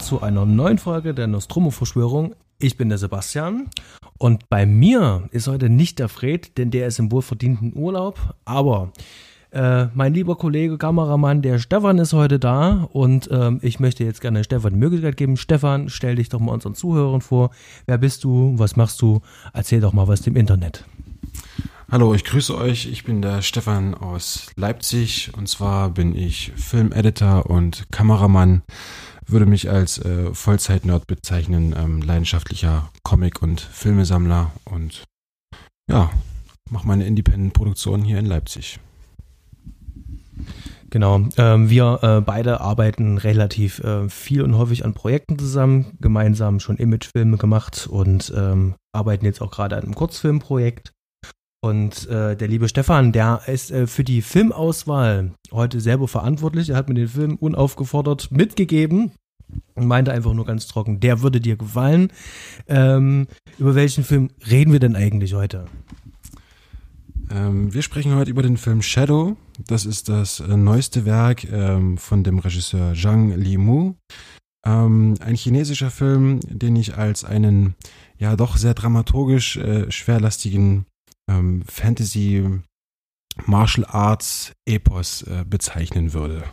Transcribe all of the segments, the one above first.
zu einer neuen Folge der Nostromo-Verschwörung. Ich bin der Sebastian und bei mir ist heute nicht der Fred, denn der ist im wohlverdienten Urlaub. Aber äh, mein lieber Kollege, Kameramann, der Stefan ist heute da und ähm, ich möchte jetzt gerne Stefan die Möglichkeit geben. Stefan, stell dich doch mal unseren Zuhörern vor. Wer bist du? Was machst du? Erzähl doch mal was im Internet. Hallo, ich grüße euch. Ich bin der Stefan aus Leipzig und zwar bin ich Filmeditor und Kameramann. Würde mich als äh, Vollzeit-Nerd bezeichnen, ähm, leidenschaftlicher Comic- und Filmesammler und ja, mache meine Independent-Produktion hier in Leipzig. Genau, ähm, wir äh, beide arbeiten relativ äh, viel und häufig an Projekten zusammen, gemeinsam schon Imagefilme gemacht und ähm, arbeiten jetzt auch gerade an einem Kurzfilmprojekt. Und äh, der liebe Stefan, der ist äh, für die Filmauswahl heute selber verantwortlich. Er hat mir den Film unaufgefordert mitgegeben meinte einfach nur ganz trocken, der würde dir gefallen. Ähm, über welchen Film reden wir denn eigentlich heute? Ähm, wir sprechen heute über den Film Shadow. Das ist das äh, neueste Werk ähm, von dem Regisseur Zhang Limu. Ähm, ein chinesischer Film, den ich als einen ja doch sehr dramaturgisch äh, schwerlastigen ähm, Fantasy Martial Arts Epos äh, bezeichnen würde.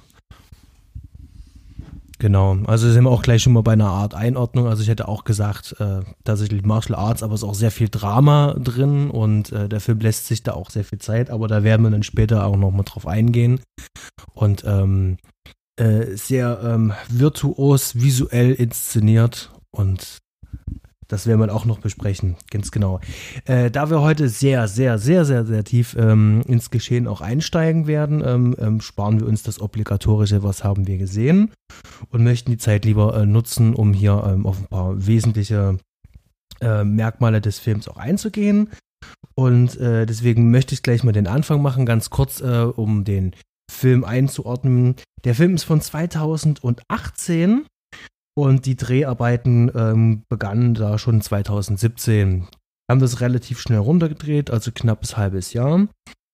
Genau, also sind wir auch gleich schon mal bei einer Art Einordnung. Also ich hätte auch gesagt, äh, tatsächlich Martial Arts, aber es ist auch sehr viel Drama drin und äh, der Film lässt sich da auch sehr viel Zeit, aber da werden wir dann später auch nochmal drauf eingehen. Und ähm, äh, sehr ähm, virtuos visuell inszeniert und das werden wir auch noch besprechen, ganz genau. Äh, da wir heute sehr, sehr, sehr, sehr, sehr tief ähm, ins Geschehen auch einsteigen werden, ähm, ähm, sparen wir uns das obligatorische, was haben wir gesehen und möchten die Zeit lieber äh, nutzen, um hier ähm, auf ein paar wesentliche äh, Merkmale des Films auch einzugehen. Und äh, deswegen möchte ich gleich mal den Anfang machen, ganz kurz, äh, um den Film einzuordnen. Der Film ist von 2018 und die Dreharbeiten ähm, begannen da schon 2017. Haben das relativ schnell runtergedreht, also knappes halbes Jahr.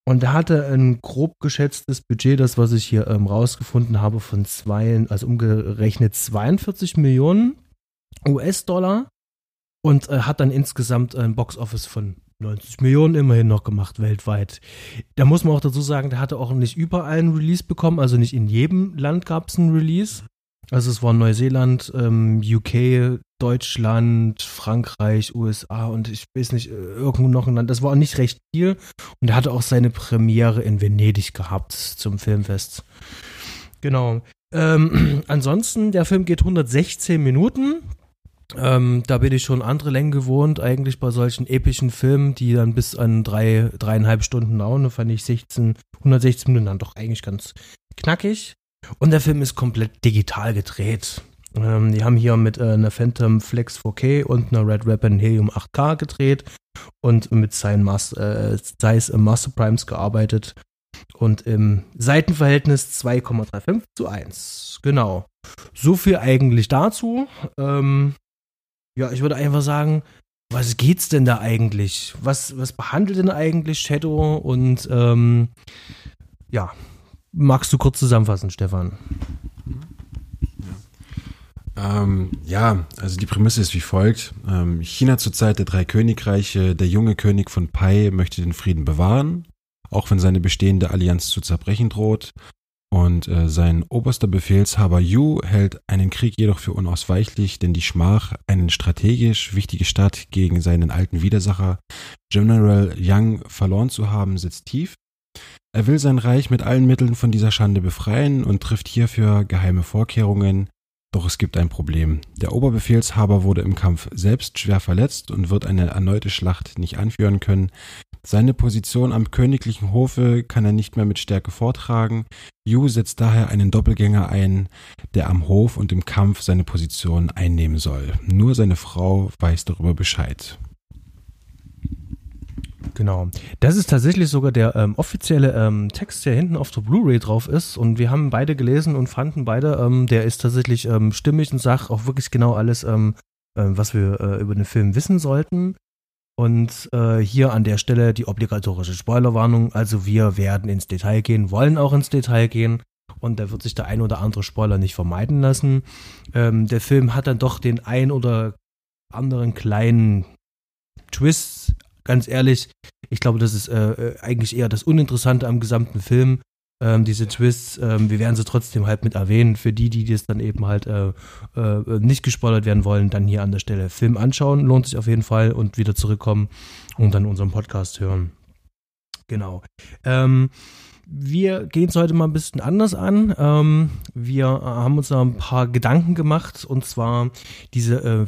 Und er hatte ein grob geschätztes Budget, das was ich hier ähm, rausgefunden habe, von zwei, also umgerechnet 42 Millionen US-Dollar und äh, hat dann insgesamt ein Box-Office von 90 Millionen immerhin noch gemacht weltweit. Da muss man auch dazu sagen, der hatte auch nicht überall einen Release bekommen, also nicht in jedem Land gab es einen Release. Also es war Neuseeland, ähm, UK, Deutschland, Frankreich, USA und ich weiß nicht, irgendwo noch ein Land. Das war nicht recht viel. Und er hatte auch seine Premiere in Venedig gehabt zum Filmfest. Genau. Ähm, ansonsten, der Film geht 116 Minuten. Ähm, da bin ich schon andere Längen gewohnt, eigentlich bei solchen epischen Filmen, die dann bis an drei, dreieinhalb Stunden dauern. Da fand ich 16, 116 Minuten dann doch eigentlich ganz knackig. Und der Film ist komplett digital gedreht. Ähm, die haben hier mit äh, einer Phantom Flex 4K und einer Red Weapon Helium 8K gedreht und mit seinen äh, Zeiss Master Primes gearbeitet. Und im Seitenverhältnis 2,35 zu 1. Genau. So viel eigentlich dazu. Ähm, ja, ich würde einfach sagen, was geht's denn da eigentlich? Was, was behandelt denn eigentlich Shadow? Und ähm, ja, Magst du kurz zusammenfassen, Stefan? Ähm, ja, also die Prämisse ist wie folgt. Ähm, China zur Zeit der drei Königreiche, der junge König von Pai möchte den Frieden bewahren, auch wenn seine bestehende Allianz zu zerbrechen droht. Und äh, sein oberster Befehlshaber Yu hält einen Krieg jedoch für unausweichlich, denn die Schmach, eine strategisch wichtige Stadt gegen seinen alten Widersacher General Yang verloren zu haben, sitzt tief. Er will sein Reich mit allen Mitteln von dieser Schande befreien und trifft hierfür geheime Vorkehrungen. Doch es gibt ein Problem. Der Oberbefehlshaber wurde im Kampf selbst schwer verletzt und wird eine erneute Schlacht nicht anführen können. Seine Position am königlichen Hofe kann er nicht mehr mit Stärke vortragen. Yu setzt daher einen Doppelgänger ein, der am Hof und im Kampf seine Position einnehmen soll. Nur seine Frau weiß darüber Bescheid. Genau. Das ist tatsächlich sogar der ähm, offizielle ähm, Text, der hinten auf der Blu-ray drauf ist. Und wir haben beide gelesen und fanden beide, ähm, der ist tatsächlich ähm, stimmig und sagt auch wirklich genau alles, ähm, äh, was wir äh, über den Film wissen sollten. Und äh, hier an der Stelle die obligatorische Spoilerwarnung. Also wir werden ins Detail gehen, wollen auch ins Detail gehen. Und da wird sich der ein oder andere Spoiler nicht vermeiden lassen. Ähm, der Film hat dann doch den ein oder anderen kleinen Twist. Ganz ehrlich, ich glaube, das ist äh, äh eigentlich eher das Uninteressante am gesamten Film ähm, diese Twists, ähm, wir werden sie trotzdem halt mit erwähnen. Für die, die das dann eben halt äh, äh, nicht gespoilert werden wollen, dann hier an der Stelle Film anschauen, lohnt sich auf jeden Fall und wieder zurückkommen und dann unseren Podcast hören. Genau. Ähm, wir gehen es heute mal ein bisschen anders an. Ähm, wir haben uns da ein paar Gedanken gemacht und zwar diese,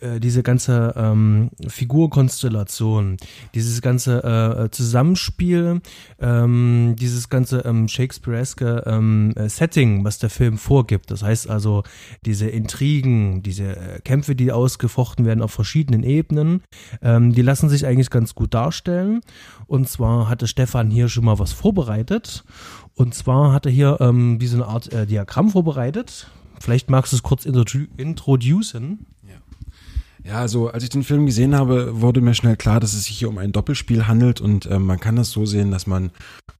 äh, äh, diese ganze ähm, Figurkonstellation, dieses ganze äh, Zusammenspiel, ähm, dieses ganze ähm, Shakespeareske ähm, äh, Setting, was der Film vorgibt. Das heißt also, diese Intrigen, diese äh, Kämpfe, die ausgefochten werden auf verschiedenen Ebenen, ähm, die lassen sich eigentlich ganz gut darstellen. Und zwar hatte Stefan hier schon mal was vorbereitet. Und zwar hat er hier ähm, wie so eine Art äh, Diagramm vorbereitet. Vielleicht magst du es kurz introducen. Ja, also als ich den Film gesehen habe, wurde mir schnell klar, dass es sich hier um ein Doppelspiel handelt und äh, man kann das so sehen, dass man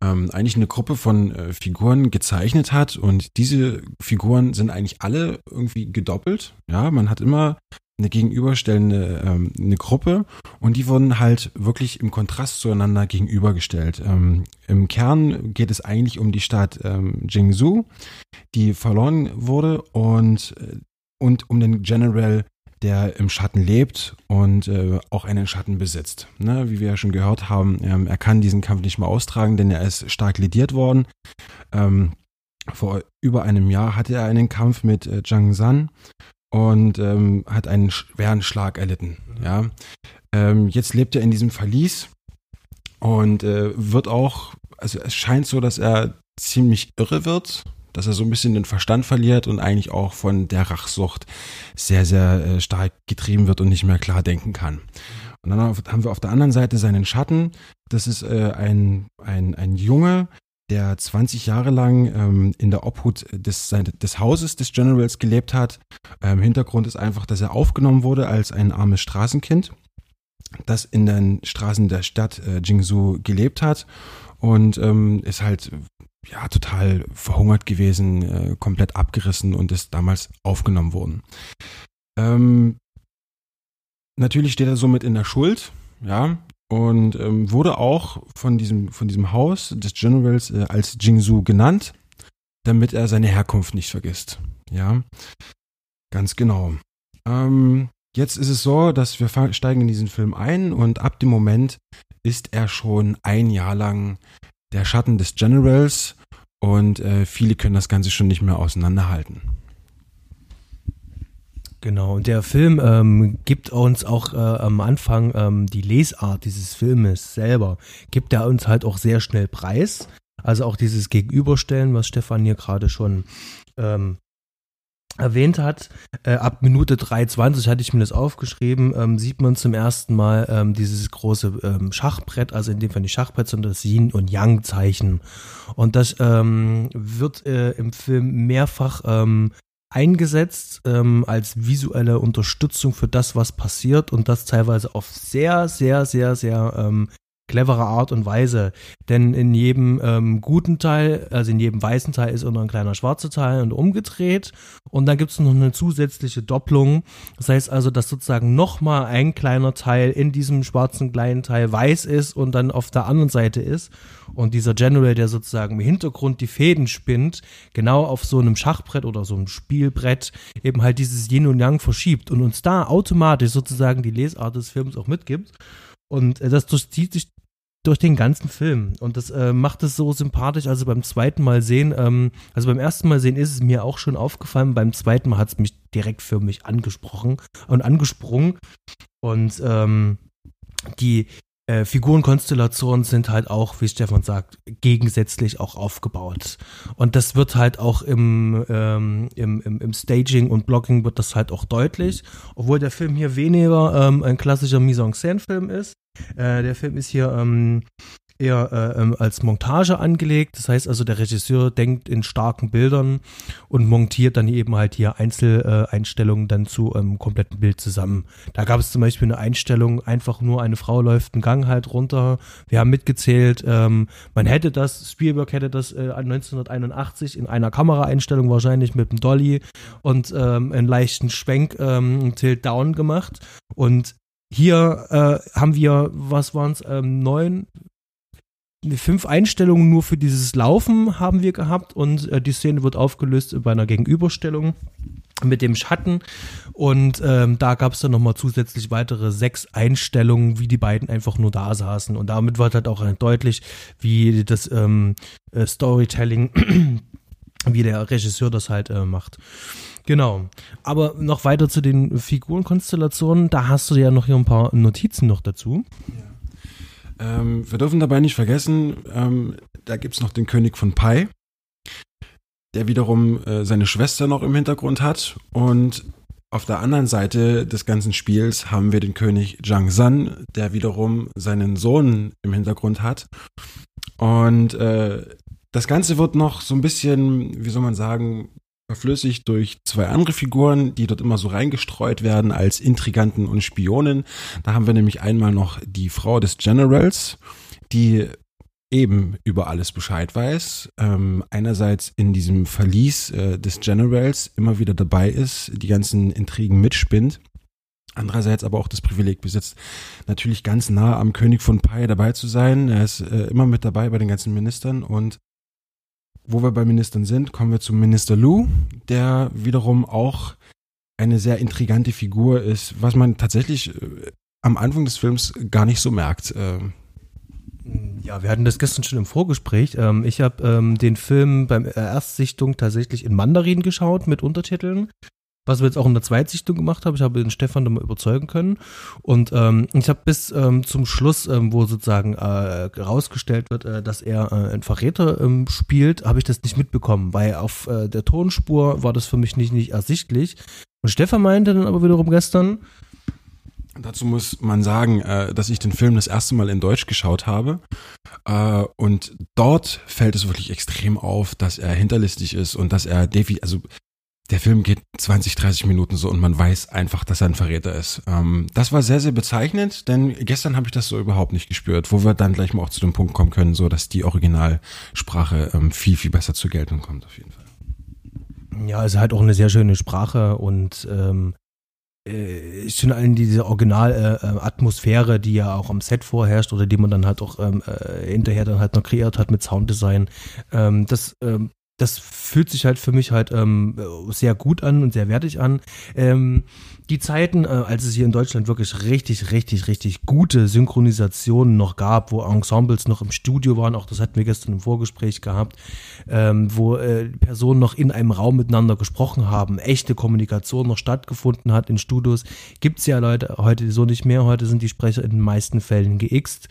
ähm, eigentlich eine Gruppe von äh, Figuren gezeichnet hat und diese Figuren sind eigentlich alle irgendwie gedoppelt. Ja, man hat immer eine gegenüberstellende ähm, eine Gruppe und die wurden halt wirklich im Kontrast zueinander gegenübergestellt. Ähm, Im Kern geht es eigentlich um die Stadt ähm, Jingzhou, die verloren wurde und, äh, und um den General der im Schatten lebt und äh, auch einen Schatten besitzt. Ne, wie wir ja schon gehört haben, ähm, er kann diesen Kampf nicht mehr austragen, denn er ist stark lediert worden. Ähm, vor über einem Jahr hatte er einen Kampf mit äh, Zhang San und ähm, hat einen schweren Schlag erlitten. Ja, ähm, jetzt lebt er in diesem Verlies und äh, wird auch, also es scheint so, dass er ziemlich irre wird dass er so ein bisschen den Verstand verliert und eigentlich auch von der Rachsucht sehr, sehr äh, stark getrieben wird und nicht mehr klar denken kann. Und dann haben wir auf der anderen Seite seinen Schatten. Das ist äh, ein, ein, ein Junge, der 20 Jahre lang ähm, in der Obhut des, des Hauses des Generals gelebt hat. Ähm, Hintergrund ist einfach, dass er aufgenommen wurde als ein armes Straßenkind, das in den Straßen der Stadt äh, Jingsu gelebt hat und ähm, ist halt ja, total verhungert gewesen, äh, komplett abgerissen und ist damals aufgenommen worden. Ähm, natürlich steht er somit in der Schuld, ja, und ähm, wurde auch von diesem, von diesem Haus des Generals äh, als Jingsu genannt, damit er seine Herkunft nicht vergisst. Ja, ganz genau. Ähm, jetzt ist es so, dass wir steigen in diesen Film ein und ab dem Moment ist er schon ein Jahr lang der Schatten des Generals und äh, viele können das Ganze schon nicht mehr auseinanderhalten. Genau, und der Film ähm, gibt uns auch äh, am Anfang ähm, die Lesart dieses Filmes selber, gibt er uns halt auch sehr schnell preis. Also auch dieses Gegenüberstellen, was Stefan hier gerade schon ähm, erwähnt hat. Äh, ab Minute 3,20 hatte ich mir das aufgeschrieben, ähm, sieht man zum ersten Mal ähm, dieses große ähm, Schachbrett, also in dem Fall nicht Schachbrett, sondern das Yin- und Yang-Zeichen. Und das ähm, wird äh, im Film mehrfach ähm, eingesetzt ähm, als visuelle Unterstützung für das, was passiert und das teilweise auf sehr, sehr, sehr, sehr ähm, clevere Art und Weise. Denn in jedem ähm, guten Teil, also in jedem weißen Teil ist immer ein kleiner schwarzer Teil und umgedreht. Und dann gibt es noch eine zusätzliche Doppelung. Das heißt also, dass sozusagen nochmal ein kleiner Teil in diesem schwarzen kleinen Teil weiß ist und dann auf der anderen Seite ist. Und dieser General, der sozusagen im Hintergrund die Fäden spinnt, genau auf so einem Schachbrett oder so einem Spielbrett eben halt dieses Yin und Yang verschiebt und uns da automatisch sozusagen die Lesart des Films auch mitgibt. Und äh, das durchzieht sich durch den ganzen Film. Und das äh, macht es so sympathisch. Also beim zweiten Mal sehen, ähm, also beim ersten Mal sehen ist es mir auch schon aufgefallen. Beim zweiten Mal hat es mich direkt für mich angesprochen und angesprungen. Und ähm, die äh, Figurenkonstellationen sind halt auch, wie Stefan sagt, gegensätzlich auch aufgebaut. Und das wird halt auch im, ähm, im, im, Staging und Blocking wird das halt auch deutlich, obwohl der Film hier weniger ähm, ein klassischer Mise-en-Scène-Film ist. Äh, der Film ist hier ähm, eher äh, ähm, als Montage angelegt. Das heißt also, der Regisseur denkt in starken Bildern und montiert dann eben halt hier Einzeleinstellungen dann zu einem kompletten Bild zusammen. Da gab es zum Beispiel eine Einstellung, einfach nur eine Frau läuft einen Gang halt runter. Wir haben mitgezählt, ähm, man hätte das, Spielberg hätte das äh, 1981 in einer Kameraeinstellung wahrscheinlich mit dem Dolly und ähm, einen leichten Schwenk ähm, Tilt Down gemacht. Und hier äh, haben wir, was waren es, ähm, neun, fünf Einstellungen nur für dieses Laufen haben wir gehabt und äh, die Szene wird aufgelöst bei einer Gegenüberstellung mit dem Schatten und ähm, da gab es dann nochmal zusätzlich weitere sechs Einstellungen, wie die beiden einfach nur da saßen und damit wird halt auch deutlich, wie das ähm, äh, Storytelling, wie der Regisseur das halt äh, macht. Genau. Aber noch weiter zu den Figurenkonstellationen, da hast du ja noch hier ein paar Notizen noch dazu. Ja. Ähm, wir dürfen dabei nicht vergessen, ähm, da gibt es noch den König von Pai, der wiederum äh, seine Schwester noch im Hintergrund hat. Und auf der anderen Seite des ganzen Spiels haben wir den König Zhang San, der wiederum seinen Sohn im Hintergrund hat. Und äh, das Ganze wird noch so ein bisschen, wie soll man sagen, verflüssigt durch zwei andere Figuren, die dort immer so reingestreut werden als Intriganten und Spionen. Da haben wir nämlich einmal noch die Frau des Generals, die eben über alles Bescheid weiß. Ähm, einerseits in diesem Verlies äh, des Generals immer wieder dabei ist, die ganzen Intrigen mitspinnt. Andererseits aber auch das Privileg besitzt, natürlich ganz nah am König von Pai dabei zu sein. Er ist äh, immer mit dabei bei den ganzen Ministern und wo wir bei Ministern sind, kommen wir zum Minister Lu, der wiederum auch eine sehr intrigante Figur ist, was man tatsächlich äh, am Anfang des Films gar nicht so merkt. Ähm. Ja, wir hatten das gestern schon im Vorgespräch. Ähm, ich habe ähm, den Film beim Erstsichtung tatsächlich in Mandarin geschaut mit Untertiteln was wir jetzt auch in der Zweitsichtung gemacht haben. Ich habe den Stefan dann mal überzeugen können. Und ähm, ich habe bis ähm, zum Schluss, ähm, wo sozusagen äh, herausgestellt wird, äh, dass er äh, einen Verräter ähm, spielt, habe ich das nicht mitbekommen, weil auf äh, der Tonspur war das für mich nicht, nicht ersichtlich. Und Stefan meinte dann aber wiederum gestern, Dazu muss man sagen, äh, dass ich den Film das erste Mal in Deutsch geschaut habe. Äh, und dort fällt es wirklich extrem auf, dass er hinterlistig ist und dass er also der Film geht 20, 30 Minuten so und man weiß einfach, dass er ein Verräter ist. Ähm, das war sehr, sehr bezeichnend, denn gestern habe ich das so überhaupt nicht gespürt, wo wir dann gleich mal auch zu dem Punkt kommen können, so dass die Originalsprache ähm, viel, viel besser zur Geltung kommt, auf jeden Fall. Ja, also halt auch eine sehr schöne Sprache und ähm, äh, schon allen diese Original-Atmosphäre, äh, die ja auch am Set vorherrscht oder die man dann halt auch ähm, äh, hinterher dann halt noch kreiert hat mit Sounddesign. Ähm, das ähm, das fühlt sich halt für mich halt ähm, sehr gut an und sehr wertig an. Ähm, die Zeiten, äh, als es hier in Deutschland wirklich richtig, richtig, richtig gute Synchronisationen noch gab, wo Ensembles noch im Studio waren, auch das hatten wir gestern im Vorgespräch gehabt, ähm, wo äh, Personen noch in einem Raum miteinander gesprochen haben, echte Kommunikation noch stattgefunden hat in Studios, gibt es ja Leute heute so nicht mehr. Heute sind die Sprecher in den meisten Fällen geixt.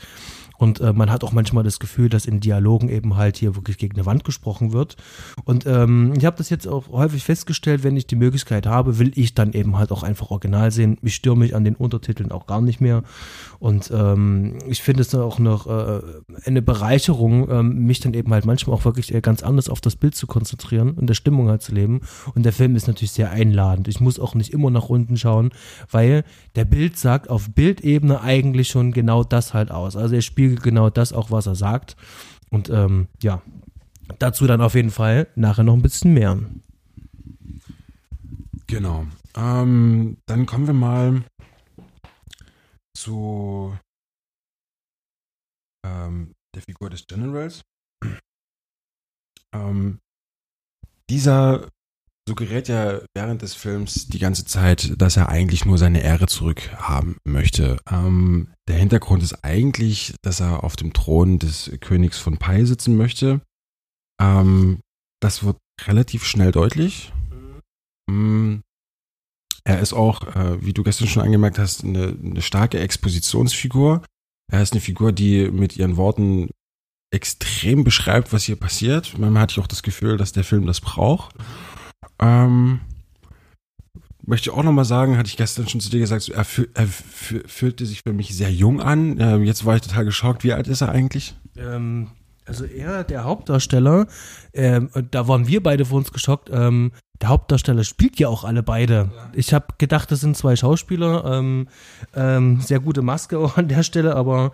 Und äh, man hat auch manchmal das Gefühl, dass in Dialogen eben halt hier wirklich gegen eine Wand gesprochen wird. Und ähm, ich habe das jetzt auch häufig festgestellt, wenn ich die Möglichkeit habe, will ich dann eben halt auch einfach original sehen. Ich störe mich an den Untertiteln auch gar nicht mehr. Und ähm, ich finde es dann auch noch äh, eine Bereicherung, ähm, mich dann eben halt manchmal auch wirklich ganz anders auf das Bild zu konzentrieren und der Stimmung halt zu leben. Und der Film ist natürlich sehr einladend. Ich muss auch nicht immer nach unten schauen, weil der Bild sagt auf Bildebene eigentlich schon genau das halt aus. Also er spielt spiegelt genau das auch, was er sagt. Und ähm, ja, dazu dann auf jeden Fall nachher noch ein bisschen mehr. Genau. Ähm, dann kommen wir mal zu ähm, der Figur des Generals. Ähm, dieser suggeriert ja während des Films die ganze Zeit, dass er eigentlich nur seine Ehre zurückhaben möchte. Ähm, der Hintergrund ist eigentlich, dass er auf dem Thron des Königs von Pai sitzen möchte. Ähm, das wird relativ schnell deutlich. Mhm. Er ist auch, äh, wie du gestern schon angemerkt hast, eine, eine starke Expositionsfigur. Er ist eine Figur, die mit ihren Worten extrem beschreibt, was hier passiert. Manchmal hatte ich auch das Gefühl, dass der Film das braucht. Ähm, möchte ich auch nochmal sagen, hatte ich gestern schon zu dir gesagt, er, fühl, er fühlte sich für mich sehr jung an. Ähm, jetzt war ich total geschockt. Wie alt ist er eigentlich? Ähm, also er, der Hauptdarsteller, ähm, da waren wir beide vor uns geschockt. Ähm, der Hauptdarsteller spielt ja auch alle beide. Ja. Ich habe gedacht, das sind zwei Schauspieler. Ähm, ähm, sehr gute Maske auch an der Stelle, aber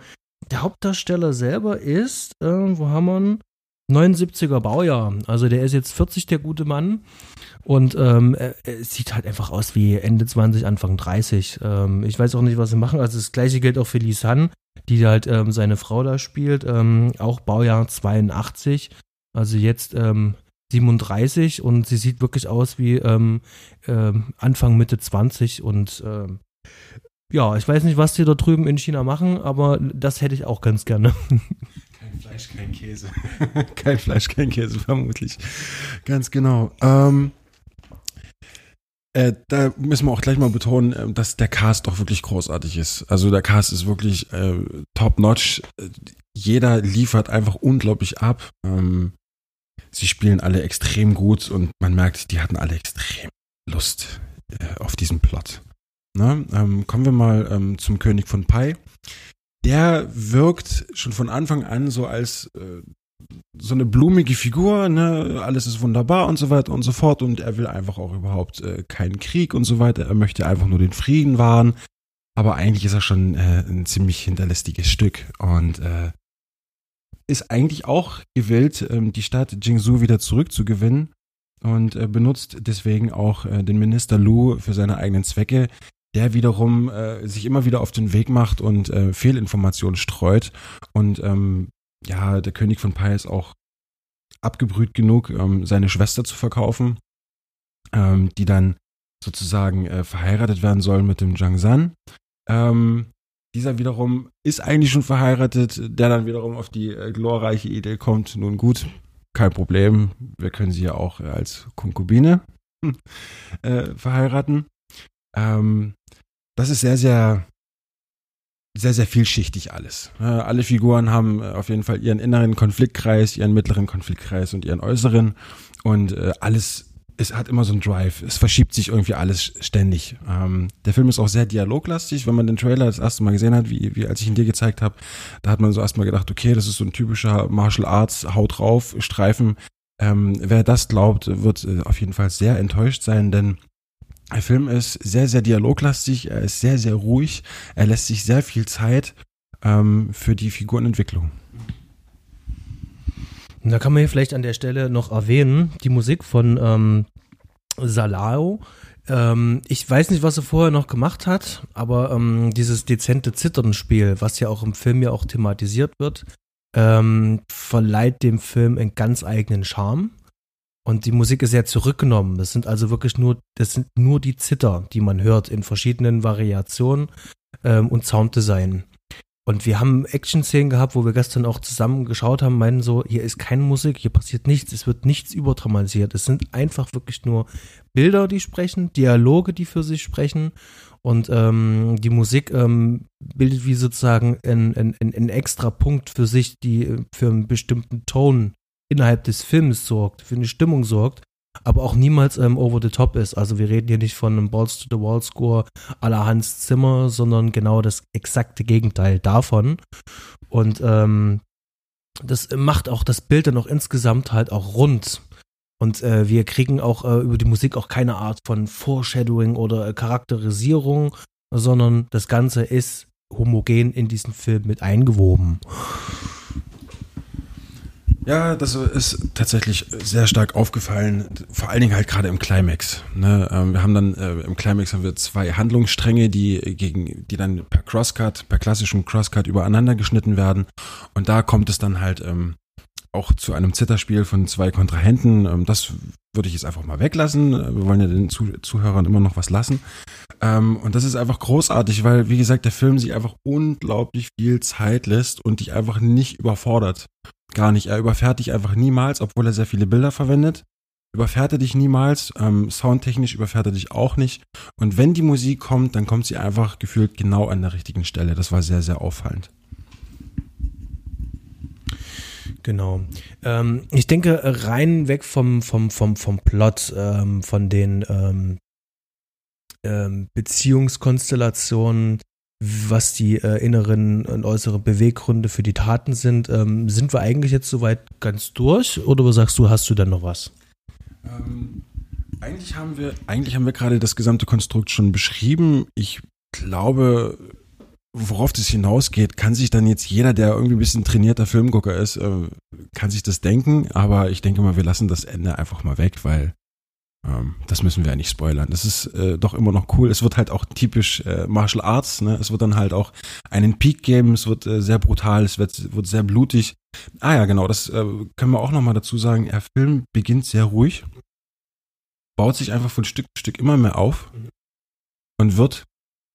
der Hauptdarsteller selber ist, äh, wo haben wir ihn? 79er Baujahr. Also der ist jetzt 40, der gute Mann. Und ähm, er, er sieht halt einfach aus wie Ende 20, Anfang 30. Ähm, ich weiß auch nicht, was sie machen. Also das gleiche gilt auch für Lisanne, die halt ähm, seine Frau da spielt. Ähm, auch Baujahr 82. Also jetzt ähm, 37 und sie sieht wirklich aus wie ähm, ähm, Anfang, Mitte 20 und ähm, ja, ich weiß nicht, was die da drüben in China machen, aber das hätte ich auch ganz gerne. Kein Fleisch, kein Käse. kein Fleisch, kein Käse, vermutlich. Ganz genau. Ähm, äh, da müssen wir auch gleich mal betonen, äh, dass der Cast doch wirklich großartig ist. Also der Cast ist wirklich äh, top-notch. Jeder liefert einfach unglaublich ab. Ähm, sie spielen alle extrem gut und man merkt, die hatten alle extrem Lust äh, auf diesen Plot. Ne? Ähm, kommen wir mal ähm, zum König von Pai. Der wirkt schon von Anfang an so als äh, so eine blumige Figur, ne, alles ist wunderbar und so weiter und so fort. Und er will einfach auch überhaupt äh, keinen Krieg und so weiter, er möchte einfach nur den Frieden wahren, aber eigentlich ist er schon äh, ein ziemlich hinterlästiges Stück. Und äh, ist eigentlich auch gewillt, ähm, die Stadt Jingzhou wieder zurückzugewinnen. Und äh, benutzt deswegen auch äh, den Minister Lu für seine eigenen Zwecke, der wiederum äh, sich immer wieder auf den Weg macht und äh, Fehlinformationen streut. Und ähm, ja, der König von Pai ist auch abgebrüht genug, ähm, seine Schwester zu verkaufen, ähm, die dann sozusagen äh, verheiratet werden soll mit dem Zhang San. Ähm, dieser wiederum ist eigentlich schon verheiratet, der dann wiederum auf die äh, glorreiche Idee kommt, nun gut, kein Problem, wir können sie ja auch äh, als Konkubine äh, verheiraten. Ähm, das ist sehr, sehr, sehr, sehr vielschichtig alles. Alle Figuren haben äh, auf jeden Fall ihren inneren Konfliktkreis, ihren mittleren Konfliktkreis und ihren äußeren. Und äh, alles es hat immer so einen Drive. Es verschiebt sich irgendwie alles ständig. Ähm, der Film ist auch sehr dialoglastig. Wenn man den Trailer das erste Mal gesehen hat, wie, wie als ich ihn dir gezeigt habe, da hat man so erstmal gedacht, okay, das ist so ein typischer Martial Arts Haut drauf Streifen. Ähm, wer das glaubt, wird äh, auf jeden Fall sehr enttäuscht sein, denn der Film ist sehr, sehr dialoglastig, er ist sehr, sehr ruhig, er lässt sich sehr viel Zeit ähm, für die Figurenentwicklung. Da kann man hier vielleicht an der Stelle noch erwähnen, die Musik von ähm, Salao. Ähm, ich weiß nicht, was er vorher noch gemacht hat, aber ähm, dieses dezente Zitternspiel, was ja auch im Film ja auch thematisiert wird, ähm, verleiht dem Film einen ganz eigenen Charme. Und die Musik ist sehr zurückgenommen. Das sind also wirklich nur, das sind nur die Zitter, die man hört in verschiedenen Variationen ähm, und Sounddesign. Und wir haben Action-Szenen gehabt, wo wir gestern auch zusammen geschaut haben, meinen so, hier ist keine Musik, hier passiert nichts, es wird nichts überdramatisiert. Es sind einfach wirklich nur Bilder, die sprechen, Dialoge, die für sich sprechen. Und ähm, die Musik ähm, bildet wie sozusagen ein, ein, ein extra Punkt für sich, die für einen bestimmten Ton innerhalb des Films sorgt, für eine Stimmung sorgt, aber auch niemals ähm, over the top ist. Also wir reden hier nicht von einem Balls to the Wall Score aller Hans Zimmer, sondern genau das exakte Gegenteil davon. Und ähm, das macht auch das Bild dann auch insgesamt halt auch rund. Und äh, wir kriegen auch äh, über die Musik auch keine Art von Foreshadowing oder äh, Charakterisierung, sondern das Ganze ist homogen in diesen Film mit eingewoben. Ja, das ist tatsächlich sehr stark aufgefallen, vor allen Dingen halt gerade im Climax. Ne? Ähm, wir haben dann äh, im Climax haben wir zwei Handlungsstränge, die gegen, die dann per Crosscut, per klassischem Crosscut übereinander geschnitten werden. Und da kommt es dann halt ähm, auch zu einem Zitterspiel von zwei Kontrahenten. Ähm, das würde ich jetzt einfach mal weglassen. Wir wollen ja den Zuhörern immer noch was lassen. Ähm, und das ist einfach großartig, weil, wie gesagt, der Film sich einfach unglaublich viel Zeit lässt und dich einfach nicht überfordert. Gar nicht. Er überfährt dich einfach niemals, obwohl er sehr viele Bilder verwendet. Überfährt er dich niemals. Ähm, soundtechnisch überfährt er dich auch nicht. Und wenn die Musik kommt, dann kommt sie einfach gefühlt genau an der richtigen Stelle. Das war sehr, sehr auffallend. Genau. Ähm, ich denke, rein weg vom, vom, vom, vom Plot, ähm, von den ähm, ähm, Beziehungskonstellationen, was die äh, inneren und äußeren Beweggründe für die Taten sind. Ähm, sind wir eigentlich jetzt soweit ganz durch oder sagst du, hast du dann noch was? Ähm, eigentlich haben wir, eigentlich haben wir gerade das gesamte Konstrukt schon beschrieben. Ich glaube, worauf das hinausgeht, kann sich dann jetzt jeder, der irgendwie ein bisschen trainierter Filmgucker ist, äh, kann sich das denken. Aber ich denke mal, wir lassen das Ende einfach mal weg, weil das müssen wir ja nicht spoilern. Das ist äh, doch immer noch cool. Es wird halt auch typisch äh, Martial Arts. Ne? Es wird dann halt auch einen Peak geben. Es wird äh, sehr brutal. Es wird, wird sehr blutig. Ah ja, genau. Das äh, können wir auch noch mal dazu sagen. Der Film beginnt sehr ruhig, baut sich einfach von Stück zu Stück immer mehr auf und wird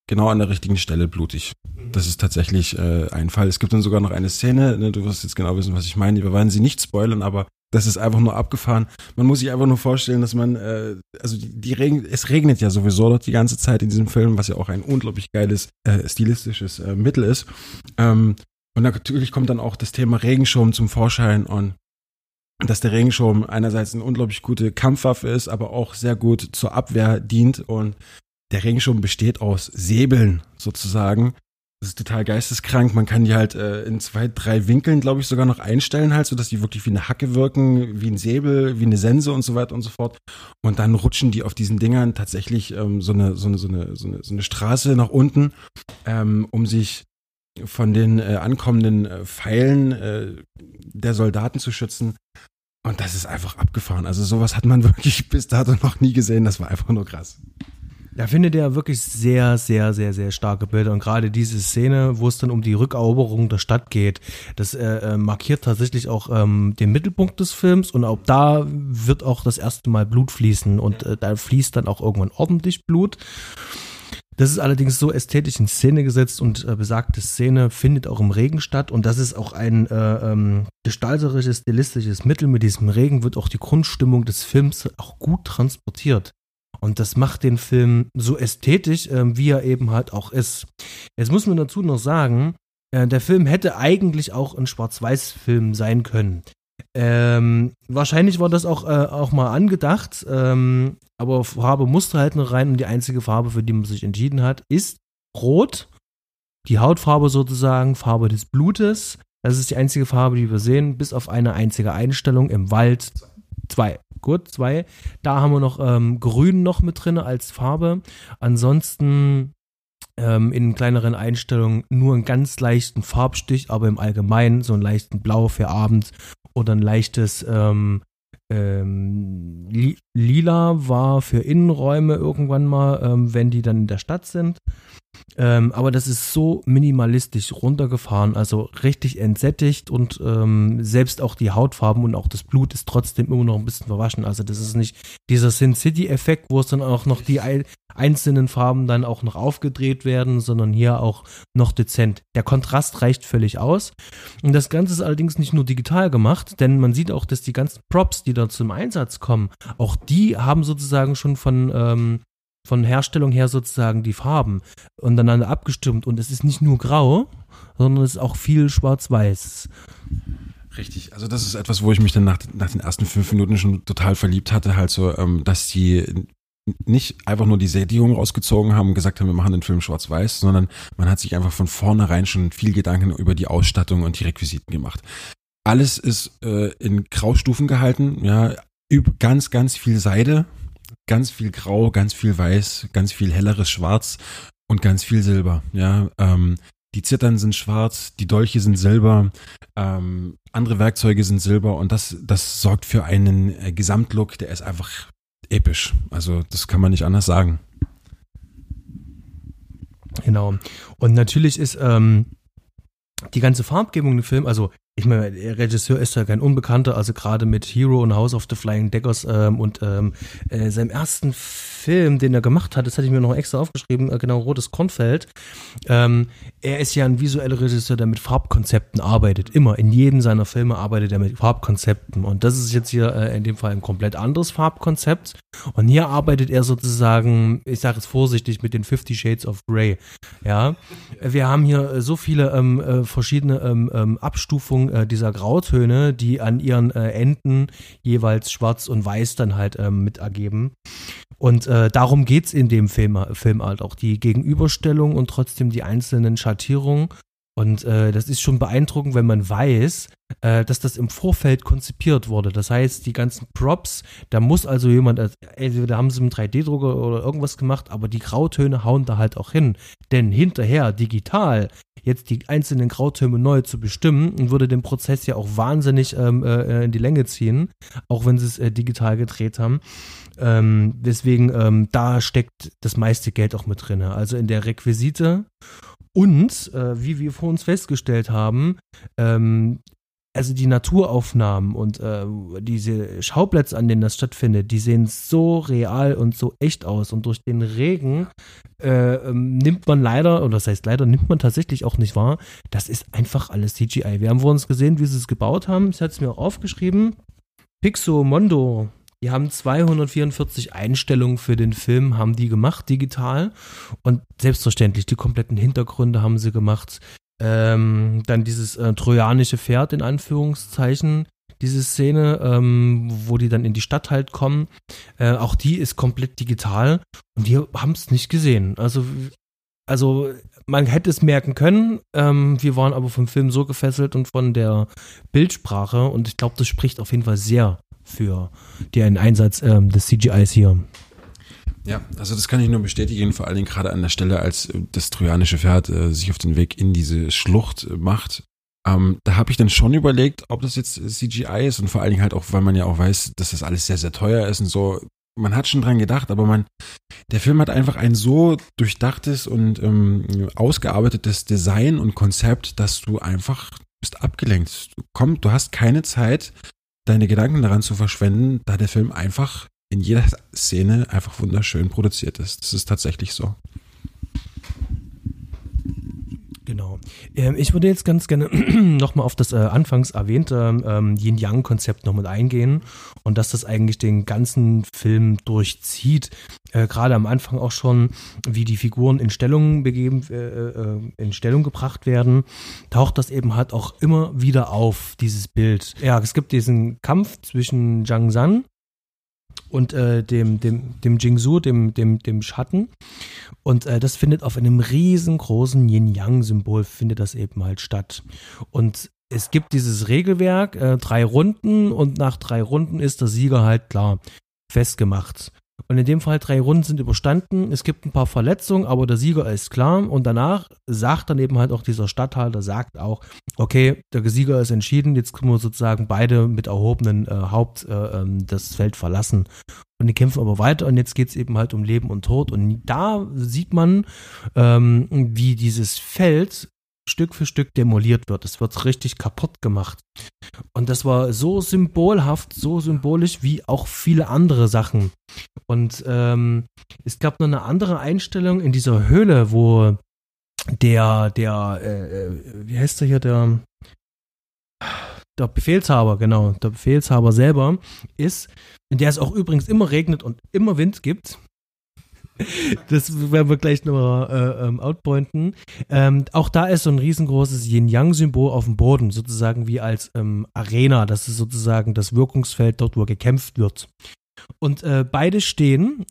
genau an der richtigen Stelle blutig. Das ist tatsächlich äh, ein Fall. Es gibt dann sogar noch eine Szene, ne, du wirst jetzt genau wissen, was ich meine. Wir werden sie nicht spoilern, aber das ist einfach nur abgefahren. Man muss sich einfach nur vorstellen, dass man, äh, also die, die Regen, es regnet ja sowieso dort die ganze Zeit in diesem Film, was ja auch ein unglaublich geiles äh, stilistisches äh, Mittel ist. Ähm, und natürlich kommt dann auch das Thema Regenschirm zum Vorschein und dass der Regenschirm einerseits eine unglaublich gute Kampfwaffe ist, aber auch sehr gut zur Abwehr dient und der Regenschirm besteht aus Säbeln sozusagen. Das ist total geisteskrank. Man kann die halt äh, in zwei, drei Winkeln, glaube ich, sogar noch einstellen, halt, sodass die wirklich wie eine Hacke wirken, wie ein Säbel, wie eine Sense und so weiter und so fort. Und dann rutschen die auf diesen Dingern tatsächlich ähm, so, eine, so, eine, so, eine, so, eine, Straße nach unten, ähm, um sich von den äh, ankommenden äh, Pfeilen äh, der Soldaten zu schützen. Und das ist einfach abgefahren. Also sowas hat man wirklich bis dato noch nie gesehen. Das war einfach nur krass. Da findet er wirklich sehr, sehr, sehr, sehr starke Bilder. Und gerade diese Szene, wo es dann um die Rückeroberung der Stadt geht, das äh, äh, markiert tatsächlich auch ähm, den Mittelpunkt des Films. Und auch da wird auch das erste Mal Blut fließen. Und äh, da fließt dann auch irgendwann ordentlich Blut. Das ist allerdings so ästhetisch in Szene gesetzt und äh, besagte Szene findet auch im Regen statt und das ist auch ein äh, ähm, gestalterisches, stilistisches Mittel. Mit diesem Regen wird auch die Grundstimmung des Films auch gut transportiert. Und das macht den Film so ästhetisch, äh, wie er eben halt auch ist. Jetzt muss man dazu noch sagen, äh, der Film hätte eigentlich auch ein Schwarz-Weiß-Film sein können. Ähm, wahrscheinlich war das auch, äh, auch mal angedacht, ähm, aber Farbe musste halt noch rein und die einzige Farbe, für die man sich entschieden hat, ist Rot. Die Hautfarbe sozusagen, Farbe des Blutes. Das ist die einzige Farbe, die wir sehen, bis auf eine einzige Einstellung im Wald. Zwei. Gut, zwei. Da haben wir noch ähm, Grün noch mit drin als Farbe. Ansonsten ähm, in kleineren Einstellungen nur einen ganz leichten Farbstich, aber im Allgemeinen so einen leichten Blau für abends oder ein leichtes ähm, ähm, Lila war für Innenräume irgendwann mal, ähm, wenn die dann in der Stadt sind. Ähm, aber das ist so minimalistisch runtergefahren, also richtig entsättigt und ähm, selbst auch die Hautfarben und auch das Blut ist trotzdem immer noch ein bisschen verwaschen. Also das ist nicht dieser Sin City-Effekt, wo es dann auch noch die einzelnen Farben dann auch noch aufgedreht werden, sondern hier auch noch dezent. Der Kontrast reicht völlig aus. Und das Ganze ist allerdings nicht nur digital gemacht, denn man sieht auch, dass die ganzen Props, die da zum Einsatz kommen, auch die haben sozusagen schon von ähm, von Herstellung her sozusagen die Farben untereinander abgestimmt. Und es ist nicht nur grau, sondern es ist auch viel schwarz-weiß. Richtig, also das ist etwas, wo ich mich dann nach, nach den ersten fünf Minuten schon total verliebt hatte, halt so, ähm, dass die nicht einfach nur die Sättigung rausgezogen haben und gesagt haben, wir machen den Film schwarz-weiß, sondern man hat sich einfach von vornherein schon viel Gedanken über die Ausstattung und die Requisiten gemacht. Alles ist äh, in Graustufen gehalten, ja, ganz, ganz viel Seide, ganz viel Grau, ganz viel Weiß, ganz viel helleres Schwarz und ganz viel Silber. Ja, ähm, die Zittern sind schwarz, die Dolche sind silber, ähm, andere Werkzeuge sind silber und das, das sorgt für einen äh, Gesamtlook, der ist einfach episch. Also das kann man nicht anders sagen. Genau. Und natürlich ist ähm, die ganze Farbgebung im Film, also ich meine, der Regisseur ist ja kein Unbekannter, also gerade mit Hero und House of the Flying Daggers ähm, und ähm, äh, seinem ersten Film, den er gemacht hat, das hatte ich mir noch extra aufgeschrieben, äh, genau, Rotes Kornfeld. Ähm, er ist ja ein visueller Regisseur, der mit Farbkonzepten arbeitet. Immer, in jedem seiner Filme arbeitet er mit Farbkonzepten. Und das ist jetzt hier äh, in dem Fall ein komplett anderes Farbkonzept. Und hier arbeitet er sozusagen, ich sage es vorsichtig, mit den Fifty Shades of Grey. Ja, wir haben hier äh, so viele ähm, äh, verschiedene ähm, äh, dieser Grautöne, die an ihren äh, Enden jeweils schwarz und weiß dann halt ähm, mit ergeben. Und äh, darum geht's in dem Film, Film halt auch, die Gegenüberstellung und trotzdem die einzelnen Schattierungen. Und äh, das ist schon beeindruckend, wenn man weiß, äh, dass das im Vorfeld konzipiert wurde. Das heißt, die ganzen Props, da muss also jemand, äh, entweder haben sie einen 3D-Drucker oder irgendwas gemacht, aber die Grautöne hauen da halt auch hin. Denn hinterher, digital, jetzt die einzelnen Grautöne neu zu bestimmen, würde den Prozess ja auch wahnsinnig ähm, äh, in die Länge ziehen, auch wenn sie es äh, digital gedreht haben. Ähm, deswegen, ähm, da steckt das meiste Geld auch mit drin. Also in der Requisite und, äh, wie wir vor uns festgestellt haben, ähm, also die Naturaufnahmen und äh, diese Schauplätze, an denen das stattfindet, die sehen so real und so echt aus. Und durch den Regen äh, ähm, nimmt man leider, oder das heißt leider, nimmt man tatsächlich auch nicht wahr, das ist einfach alles CGI. Wir haben vor uns gesehen, wie sie es gebaut haben. Ich hatte es mir auch aufgeschrieben. Pixomondo die haben 244 Einstellungen für den Film, haben die gemacht, digital. Und selbstverständlich, die kompletten Hintergründe haben sie gemacht. Ähm, dann dieses äh, trojanische Pferd in Anführungszeichen, diese Szene, ähm, wo die dann in die Stadt halt kommen. Äh, auch die ist komplett digital und die haben es nicht gesehen. Also, also man hätte es merken können. Ähm, wir waren aber vom Film so gefesselt und von der Bildsprache und ich glaube, das spricht auf jeden Fall sehr für den Einsatz ähm, des CGIs hier. Ja, also das kann ich nur bestätigen, vor allen Dingen gerade an der Stelle, als äh, das trojanische Pferd äh, sich auf den Weg in diese Schlucht äh, macht. Ähm, da habe ich dann schon überlegt, ob das jetzt CGI ist und vor allen Dingen halt auch, weil man ja auch weiß, dass das alles sehr, sehr teuer ist und so. Man hat schon dran gedacht, aber man, der Film hat einfach ein so durchdachtes und ähm, ausgearbeitetes Design und Konzept, dass du einfach bist abgelenkt. Komm, du hast keine Zeit, deine Gedanken daran zu verschwenden, da der Film einfach in jeder Szene einfach wunderschön produziert ist. Das ist tatsächlich so. Genau. Ähm, ich würde jetzt ganz gerne nochmal auf das äh, anfangs erwähnte ähm, Yin-Yang-Konzept noch mit eingehen und dass das eigentlich den ganzen Film durchzieht. Äh, Gerade am Anfang auch schon, wie die Figuren in Stellung begeben, äh, äh, in Stellung gebracht werden, taucht das eben halt auch immer wieder auf, dieses Bild. Ja, es gibt diesen Kampf zwischen Zhang San und äh, dem, dem, dem Jingsu, dem, dem, dem Schatten. Und äh, das findet auf einem riesengroßen Yin-Yang-Symbol, findet das eben halt statt. Und es gibt dieses Regelwerk, äh, drei Runden und nach drei Runden ist der Sieger halt klar festgemacht. Und in dem Fall drei Runden sind überstanden. Es gibt ein paar Verletzungen, aber der Sieger ist klar. Und danach sagt dann eben halt auch dieser Stadthalter, sagt auch, okay, der Sieger ist entschieden, jetzt können wir sozusagen beide mit erhobenen äh, Haupt äh, ähm, das Feld verlassen. Und die kämpfen aber weiter und jetzt geht es eben halt um Leben und Tod. Und da sieht man, ähm, wie dieses Feld Stück für Stück demoliert wird. Es wird richtig kaputt gemacht. Und das war so symbolhaft, so symbolisch wie auch viele andere Sachen. Und ähm, es gab noch eine andere Einstellung in dieser Höhle, wo der, der, äh, äh wie heißt der hier, der, der Befehlshaber, genau, der Befehlshaber selber ist, in der es auch übrigens immer regnet und immer Wind gibt das werden wir gleich nochmal äh, ähm, outpointen. Ähm, auch da ist so ein riesengroßes Yin-Yang-Symbol auf dem Boden, sozusagen wie als ähm, Arena. Das ist sozusagen das Wirkungsfeld dort, wo gekämpft wird. Und äh, beide stehen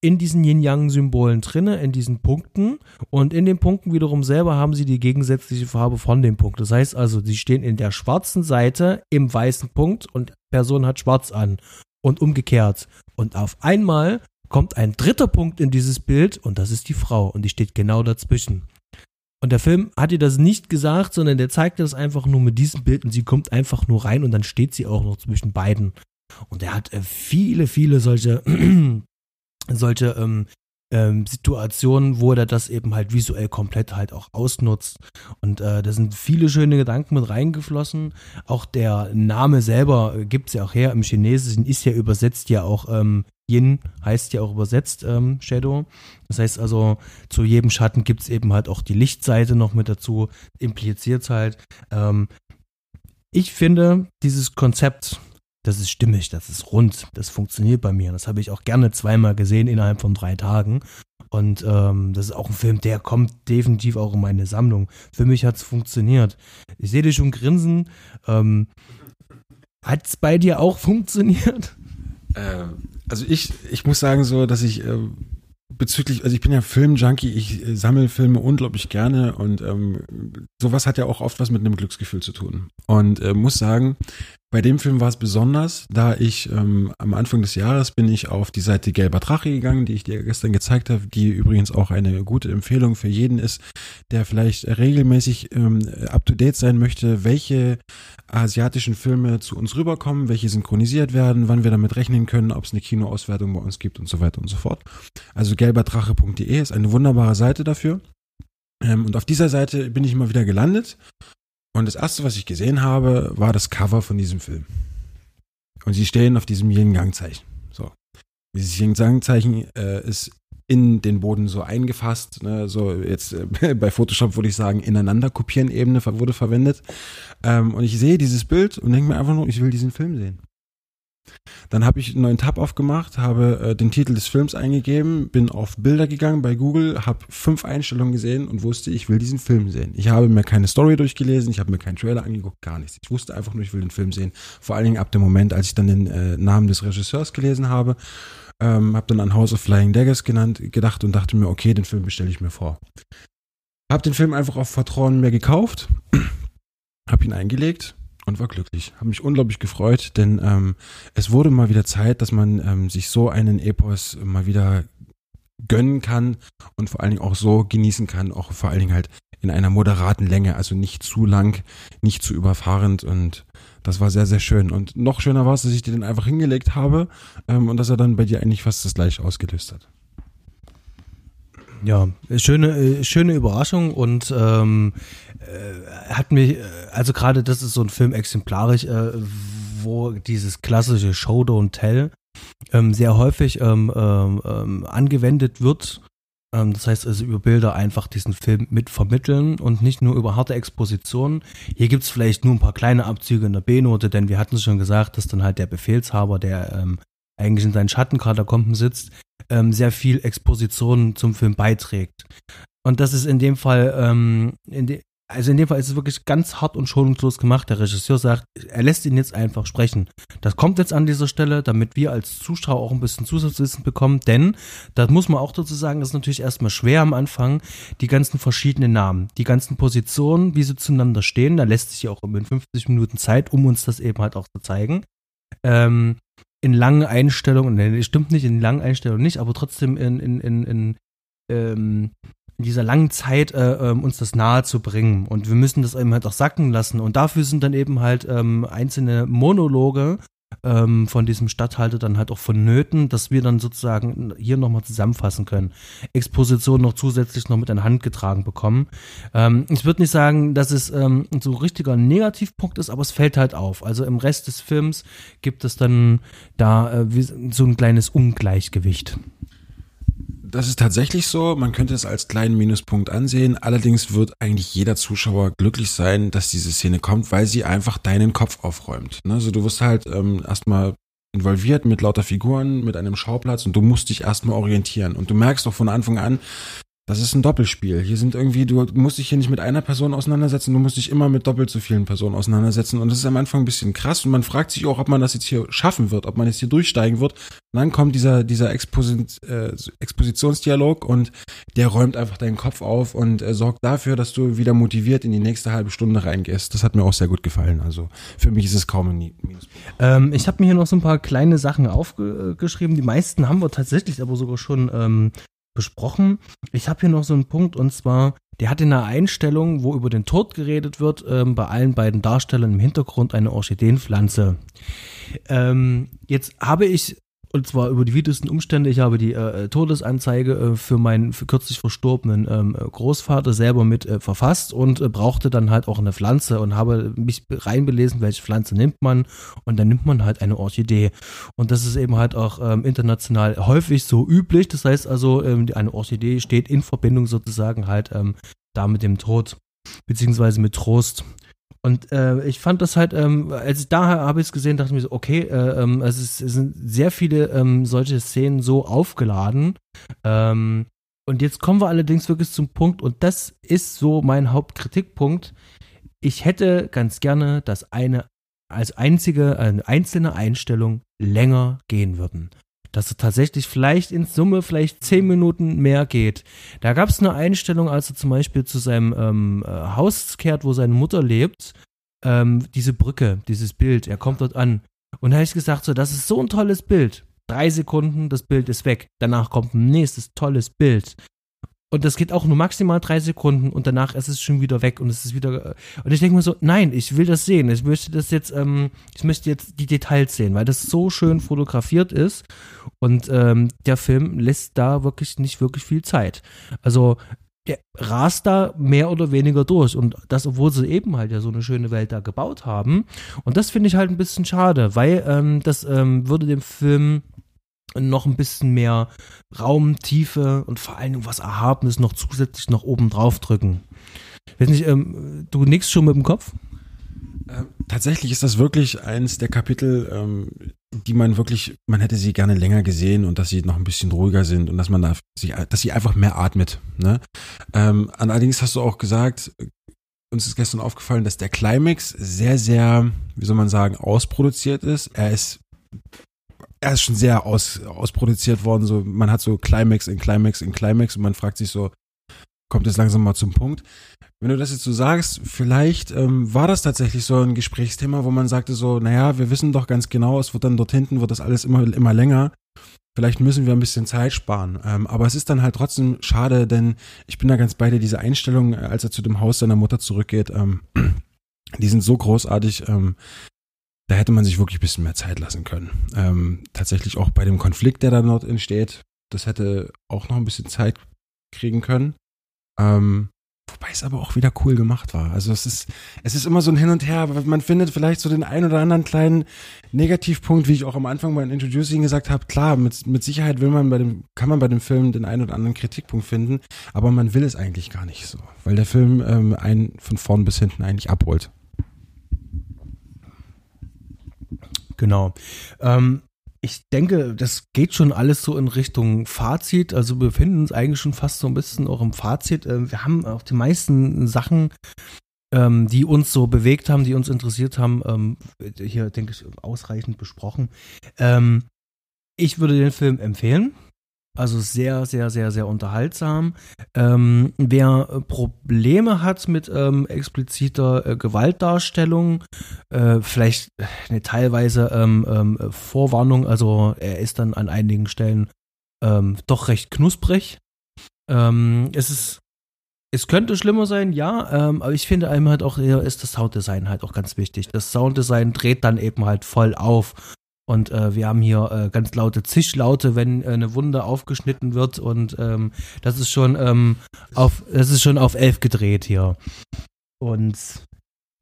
in diesen Yin-Yang-Symbolen drinne, in diesen Punkten. Und in den Punkten wiederum selber haben sie die gegensätzliche Farbe von dem Punkt. Das heißt also, sie stehen in der schwarzen Seite im weißen Punkt und Person hat schwarz an. Und umgekehrt. Und auf einmal kommt ein dritter Punkt in dieses Bild und das ist die Frau und die steht genau dazwischen. Und der Film hat ihr das nicht gesagt, sondern der zeigt das einfach nur mit diesem Bild und sie kommt einfach nur rein und dann steht sie auch noch zwischen beiden. Und er hat äh, viele, viele solche, solche ähm, ähm, Situationen, wo er das eben halt visuell komplett halt auch ausnutzt. Und äh, da sind viele schöne Gedanken mit reingeflossen. Auch der Name selber äh, gibt es ja auch her. Im Chinesischen ist ja übersetzt ja auch ähm, Yin, heißt ja auch übersetzt ähm, Shadow. Das heißt also, zu jedem Schatten gibt es eben halt auch die Lichtseite noch mit dazu, impliziert halt. Ähm, ich finde, dieses Konzept das ist stimmig, das ist rund, das funktioniert bei mir. Das habe ich auch gerne zweimal gesehen innerhalb von drei Tagen. Und ähm, das ist auch ein Film, der kommt definitiv auch in meine Sammlung. Für mich hat es funktioniert. Ich sehe dich schon grinsen. Ähm, hat es bei dir auch funktioniert? Äh, also ich, ich muss sagen so, dass ich äh, bezüglich, also ich bin ja Filmjunkie, ich äh, sammle Filme unglaublich gerne und ähm, sowas hat ja auch oft was mit einem Glücksgefühl zu tun. Und äh, muss sagen, bei dem Film war es besonders, da ich ähm, am Anfang des Jahres bin ich auf die Seite Gelber Drache gegangen, die ich dir gestern gezeigt habe, die übrigens auch eine gute Empfehlung für jeden ist, der vielleicht regelmäßig ähm, up-to-date sein möchte, welche asiatischen Filme zu uns rüberkommen, welche synchronisiert werden, wann wir damit rechnen können, ob es eine Kinoauswertung bei uns gibt und so weiter und so fort. Also gelberdrache.de ist eine wunderbare Seite dafür. Ähm, und auf dieser Seite bin ich immer wieder gelandet und das erste, was ich gesehen habe, war das Cover von diesem Film. Und sie stehen auf diesem Yin-Yang-Zeichen. So. Dieses Yin-Yang-Zeichen äh, ist in den Boden so eingefasst. Ne? So jetzt äh, bei Photoshop würde ich sagen, ineinander kopieren Ebene wurde verwendet. Ähm, und ich sehe dieses Bild und denke mir einfach nur, ich will diesen Film sehen. Dann habe ich einen neuen Tab aufgemacht, habe äh, den Titel des Films eingegeben, bin auf Bilder gegangen bei Google, habe fünf Einstellungen gesehen und wusste, ich will diesen Film sehen. Ich habe mir keine Story durchgelesen, ich habe mir keinen Trailer angeguckt, gar nichts. Ich wusste einfach nur, ich will den Film sehen. Vor allen Dingen ab dem Moment, als ich dann den äh, Namen des Regisseurs gelesen habe, ähm, habe dann an House of Flying Daggers genannt, gedacht und dachte mir, okay, den Film bestelle ich mir vor. Habe den Film einfach auf Vertrauen mir gekauft, habe ihn eingelegt und war glücklich. Habe mich unglaublich gefreut, denn ähm, es wurde mal wieder Zeit, dass man ähm, sich so einen Epos mal wieder gönnen kann und vor allen Dingen auch so genießen kann, auch vor allen Dingen halt in einer moderaten Länge, also nicht zu lang, nicht zu überfahrend und das war sehr, sehr schön. Und noch schöner war es, dass ich dir den einfach hingelegt habe ähm, und dass er dann bei dir eigentlich fast das gleiche ausgelöst hat. Ja, schöne, äh, schöne Überraschung und ähm, äh, hat mich, äh, also gerade das ist so ein Film exemplarisch, äh, wo dieses klassische Show Don't Tell ähm, sehr häufig ähm, ähm, ähm angewendet wird. Ähm, das heißt also über Bilder einfach diesen Film mit vermitteln und nicht nur über harte Expositionen. Hier gibt es vielleicht nur ein paar kleine Abzüge in der B-Note, denn wir hatten es schon gesagt, dass dann halt der Befehlshaber, der ähm, eigentlich in seinen Schattenkatakomben sitzt, sehr viel Exposition zum Film beiträgt. Und das ist in dem Fall, in de also in dem Fall ist es wirklich ganz hart und schonungslos gemacht. Der Regisseur sagt, er lässt ihn jetzt einfach sprechen. Das kommt jetzt an dieser Stelle, damit wir als Zuschauer auch ein bisschen Zusatzwissen bekommen, denn, das muss man auch dazu sagen, ist natürlich erstmal schwer am Anfang, die ganzen verschiedenen Namen, die ganzen Positionen, wie sie zueinander stehen, da lässt sich ja auch in 50 Minuten Zeit, um uns das eben halt auch zu zeigen. Ähm, in langen Einstellungen, ne, stimmt nicht, in langen Einstellungen nicht, aber trotzdem in, in, in, in, ähm, in dieser langen Zeit äh, ähm, uns das nahe zu bringen. Und wir müssen das eben halt auch sacken lassen. Und dafür sind dann eben halt ähm, einzelne Monologe ähm, von diesem Stadthalter dann halt auch vonnöten, dass wir dann sozusagen hier nochmal zusammenfassen können. Exposition noch zusätzlich noch mit an Hand getragen bekommen. Ähm, ich würde nicht sagen, dass es ähm, so ein richtiger Negativpunkt ist, aber es fällt halt auf. Also im Rest des Films gibt es dann da äh, so ein kleines Ungleichgewicht. Das ist tatsächlich so. Man könnte es als kleinen Minuspunkt ansehen. Allerdings wird eigentlich jeder Zuschauer glücklich sein, dass diese Szene kommt, weil sie einfach deinen Kopf aufräumt. Also du wirst halt ähm, erstmal involviert mit lauter Figuren, mit einem Schauplatz und du musst dich erstmal orientieren. Und du merkst doch von Anfang an, das ist ein Doppelspiel. Hier sind irgendwie, du musst dich hier nicht mit einer Person auseinandersetzen, du musst dich immer mit doppelt so vielen Personen auseinandersetzen. Und das ist am Anfang ein bisschen krass und man fragt sich auch, ob man das jetzt hier schaffen wird, ob man jetzt hier durchsteigen wird. Und dann kommt dieser, dieser Exposit, äh, Expositionsdialog und der räumt einfach deinen Kopf auf und äh, sorgt dafür, dass du wieder motiviert in die nächste halbe Stunde reingehst. Das hat mir auch sehr gut gefallen. Also für mich ist es kaum ein Minuspunkt. Ähm, ich habe mir hier noch so ein paar kleine Sachen aufgeschrieben. Die meisten haben wir tatsächlich aber sogar schon ähm, besprochen. Ich habe hier noch so einen Punkt und zwar, der hat in einer Einstellung, wo über den Tod geredet wird, ähm, bei allen beiden Darstellern im Hintergrund eine Orchideenpflanze. Ähm, jetzt habe ich und zwar über die widrigsten Umstände. Ich habe die äh, Todesanzeige äh, für meinen für kürzlich verstorbenen ähm, Großvater selber mit äh, verfasst und äh, brauchte dann halt auch eine Pflanze und habe mich reinbelesen, welche Pflanze nimmt man. Und dann nimmt man halt eine Orchidee. Und das ist eben halt auch ähm, international häufig so üblich. Das heißt also, ähm, eine Orchidee steht in Verbindung sozusagen halt ähm, da mit dem Tod, beziehungsweise mit Trost. Und äh, ich fand das halt, ähm, als ich da habe ich es gesehen, dachte ich mir so, okay, äh, ähm, also es, es, sind sehr viele ähm, solche Szenen so aufgeladen. Ähm, und jetzt kommen wir allerdings wirklich zum Punkt, und das ist so mein Hauptkritikpunkt. Ich hätte ganz gerne, dass eine als einzige, eine einzelne Einstellung länger gehen würden dass es tatsächlich vielleicht in Summe vielleicht zehn Minuten mehr geht. Da gab es eine Einstellung, als er zum Beispiel zu seinem ähm, äh, Haus kehrt, wo seine Mutter lebt, ähm, diese Brücke, dieses Bild, er kommt dort an. Und da habe ich gesagt, so, das ist so ein tolles Bild. Drei Sekunden, das Bild ist weg. Danach kommt ein nächstes tolles Bild. Und das geht auch nur maximal drei Sekunden und danach ist es schon wieder weg und es ist wieder. Äh, und ich denke mir so, nein, ich will das sehen. Ich möchte das jetzt, ähm, ich möchte jetzt die Details sehen, weil das so schön fotografiert ist. Und ähm, der Film lässt da wirklich nicht wirklich viel Zeit. Also der rast da mehr oder weniger durch. Und das, obwohl sie eben halt ja so eine schöne Welt da gebaut haben. Und das finde ich halt ein bisschen schade, weil ähm, das ähm, würde dem Film noch ein bisschen mehr Raum, Tiefe und vor Dingen was Erhabenes noch zusätzlich noch oben drauf drücken. Weiß nicht, ähm, du nix schon mit dem Kopf? Äh, tatsächlich ist das wirklich eins der Kapitel, ähm, die man wirklich, man hätte sie gerne länger gesehen und dass sie noch ein bisschen ruhiger sind und dass man da, sie, dass sie einfach mehr atmet. Ne? Ähm, allerdings hast du auch gesagt, uns ist gestern aufgefallen, dass der Climax sehr, sehr, wie soll man sagen, ausproduziert ist. Er ist er ist schon sehr aus, ausproduziert worden. So, man hat so Climax in Climax in Climax und man fragt sich so, kommt es langsam mal zum Punkt. Wenn du das jetzt so sagst, vielleicht ähm, war das tatsächlich so ein Gesprächsthema, wo man sagte so, naja, wir wissen doch ganz genau, es wird dann dort hinten, wird das alles immer, immer länger. Vielleicht müssen wir ein bisschen Zeit sparen. Ähm, aber es ist dann halt trotzdem schade, denn ich bin da ganz bei dir, diese Einstellung, äh, als er zu dem Haus seiner Mutter zurückgeht, ähm, die sind so großartig. Ähm, da hätte man sich wirklich ein bisschen mehr Zeit lassen können. Ähm, tatsächlich auch bei dem Konflikt, der da dort entsteht, das hätte auch noch ein bisschen Zeit kriegen können. Ähm, wobei es aber auch wieder cool gemacht war. Also es ist, es ist immer so ein Hin und Her, man findet vielleicht so den ein oder anderen kleinen Negativpunkt, wie ich auch am Anfang bei Introducing gesagt habe. Klar, mit, mit Sicherheit will man bei dem, kann man bei dem Film den einen oder anderen Kritikpunkt finden, aber man will es eigentlich gar nicht so, weil der Film ähm, einen von vorn bis hinten eigentlich abholt. Genau. Ähm, ich denke, das geht schon alles so in Richtung Fazit. Also wir befinden uns eigentlich schon fast so ein bisschen auch im Fazit. Ähm, wir haben auch die meisten Sachen, ähm, die uns so bewegt haben, die uns interessiert haben, ähm, hier denke ich ausreichend besprochen. Ähm, ich würde den Film empfehlen. Also sehr, sehr, sehr, sehr unterhaltsam. Ähm, wer Probleme hat mit ähm, expliziter äh, Gewaltdarstellung, äh, vielleicht eine teilweise ähm, ähm Vorwarnung, also er ist dann an einigen Stellen ähm, doch recht knusprig. Ähm, es ist es könnte schlimmer sein, ja, ähm, aber ich finde einem halt auch, ist das Sounddesign halt auch ganz wichtig. Das Sounddesign dreht dann eben halt voll auf. Und äh, wir haben hier äh, ganz laute Zischlaute, wenn äh, eine Wunde aufgeschnitten wird. Und ähm, das ist schon ähm, auf, das ist schon auf elf gedreht hier. Und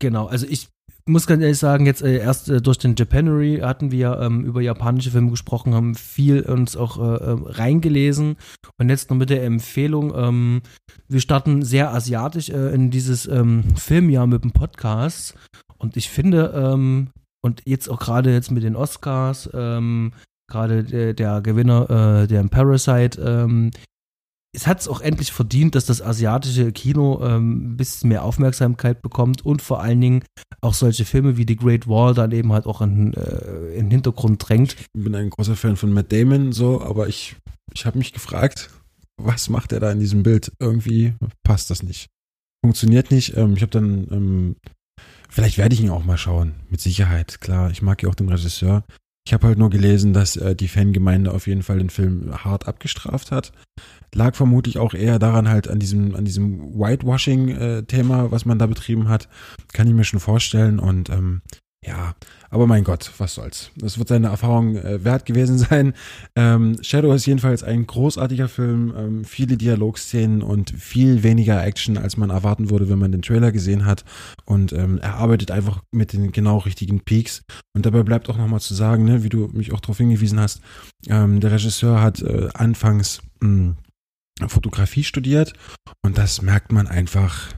genau, also ich muss ganz ehrlich sagen, jetzt äh, erst äh, durch den Japanery hatten wir ähm, über japanische Filme gesprochen, haben viel uns auch äh, äh reingelesen. Und jetzt noch mit der Empfehlung, ähm, wir starten sehr asiatisch äh, in dieses ähm, Filmjahr mit dem Podcast. Und ich finde, ähm, und jetzt auch gerade jetzt mit den Oscars, ähm, gerade der, der, Gewinner, äh, der Parasite, ähm, es hat es auch endlich verdient, dass das asiatische Kino ähm, ein bisschen mehr Aufmerksamkeit bekommt und vor allen Dingen auch solche Filme wie The Great Wall dann eben halt auch in, äh, in den Hintergrund drängt. Ich bin ein großer Fan von Matt Damon, so, aber ich, ich habe mich gefragt, was macht er da in diesem Bild? Irgendwie passt das nicht. Funktioniert nicht. Ähm, ich habe dann ähm, Vielleicht werde ich ihn auch mal schauen, mit Sicherheit. Klar, ich mag ja auch den Regisseur. Ich habe halt nur gelesen, dass äh, die Fangemeinde auf jeden Fall den Film hart abgestraft hat. Lag vermutlich auch eher daran halt an diesem, an diesem Whitewashing-Thema, äh, was man da betrieben hat. Kann ich mir schon vorstellen. Und ähm, Ja, aber mein Gott, was soll's. Das wird seine Erfahrung äh, wert gewesen sein. Ähm, Shadow ist jedenfalls ein großartiger Film, ähm, viele Dialogszenen und viel weniger Action, als man erwarten würde, wenn man den Trailer gesehen hat. Und ähm, er arbeitet einfach mit den genau richtigen Peaks. Und dabei bleibt auch nochmal zu sagen, ne, wie du mich auch darauf hingewiesen hast, ähm, der Regisseur hat äh, anfangs mh, hm, Fotografie studiert und das merkt man einfach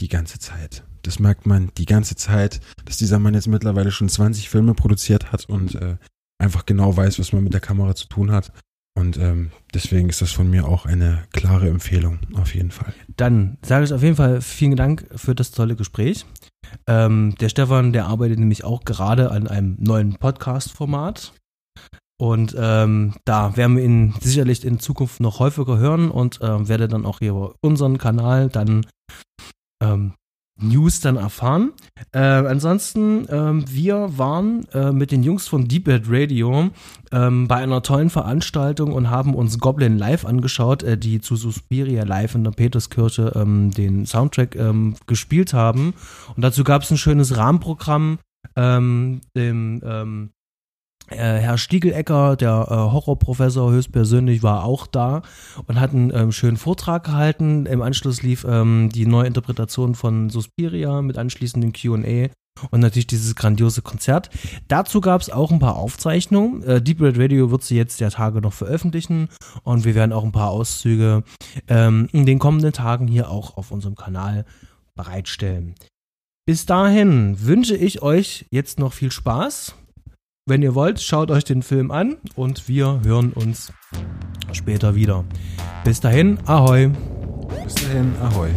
die ganze Zeit. Das merkt man die ganze Zeit, dass dieser Mann jetzt mittlerweile schon 20 Filme produziert hat und äh, einfach genau weiß, was man mit der Kamera zu tun hat. Und ähm, deswegen ist das von mir auch eine klare Empfehlung, auf jeden Fall. Dann sage ich auf jeden Fall vielen Dank für das tolle Gespräch. Ähm, der Stefan, der arbeitet nämlich auch gerade an einem neuen Podcast-Format. Und ähm, da werden wir ihn sicherlich in Zukunft noch häufiger hören und äh, werde dann auch hier über unseren Kanal dann ähm, News dann erfahren. Äh, ansonsten, ähm, wir waren äh, mit den Jungs von Deepbed Radio ähm, bei einer tollen Veranstaltung und haben uns Goblin Live angeschaut, äh, die zu Suspiria Live in der Peterskirche ähm, den Soundtrack ähm, gespielt haben. Und dazu gab es ein schönes Rahmenprogramm. Dem, ähm, äh, Herr Stiegelecker, der äh, Horrorprofessor höchstpersönlich, war auch da und hat einen ähm, schönen Vortrag gehalten. Im Anschluss lief ähm, die neue Interpretation von Suspiria mit anschließendem QA und natürlich dieses grandiose Konzert. Dazu gab es auch ein paar Aufzeichnungen. Äh, Deep Red Radio wird sie jetzt der Tage noch veröffentlichen und wir werden auch ein paar Auszüge ähm, in den kommenden Tagen hier auch auf unserem Kanal bereitstellen. Bis dahin wünsche ich euch jetzt noch viel Spaß wenn ihr wollt, schaut euch den Film an und wir hören uns später wieder. Bis dahin, ahoi. Bis dahin, ahoi.